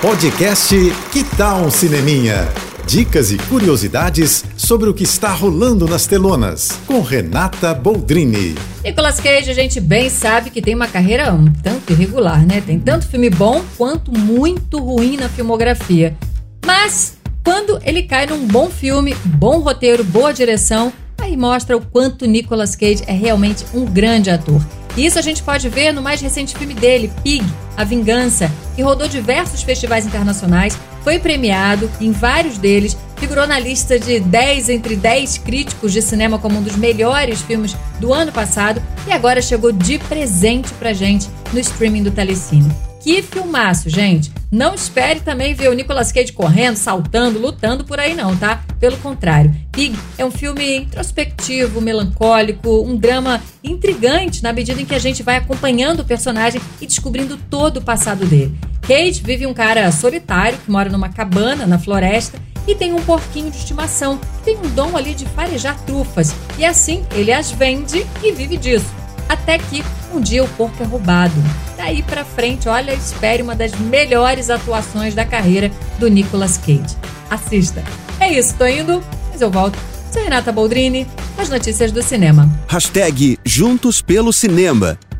Podcast Que Tal um Cineminha? Dicas e curiosidades sobre o que está rolando nas telonas, com Renata Boldrini. Nicolas Cage, a gente bem sabe que tem uma carreira um tanto irregular, né? Tem tanto filme bom quanto muito ruim na filmografia. Mas quando ele cai num bom filme, bom roteiro, boa direção, aí mostra o quanto Nicolas Cage é realmente um grande ator. Isso a gente pode ver no mais recente filme dele, Pig, A Vingança, que rodou diversos festivais internacionais, foi premiado em vários deles, figurou na lista de 10 entre 10 críticos de cinema como um dos melhores filmes do ano passado e agora chegou de presente pra gente no streaming do Telecine. Que filmaço, gente! Não espere também ver o Nicolas Cage correndo, saltando, lutando por aí não, tá? Pelo contrário, Pig é um filme introspectivo, melancólico, um drama intrigante na medida em que a gente vai acompanhando o personagem e descobrindo todo o passado dele. Cage vive um cara solitário que mora numa cabana na floresta e tem um porquinho de estimação que tem um dom ali de farejar trufas e assim ele as vende e vive disso. Até que um dia o porco é roubado. Daí pra frente, olha, espere uma das melhores atuações da carreira do Nicolas Cage. Assista. É isso, tô indo, mas eu volto. Sou Renata Boldrini, as notícias do cinema. Hashtag Juntos pelo Cinema.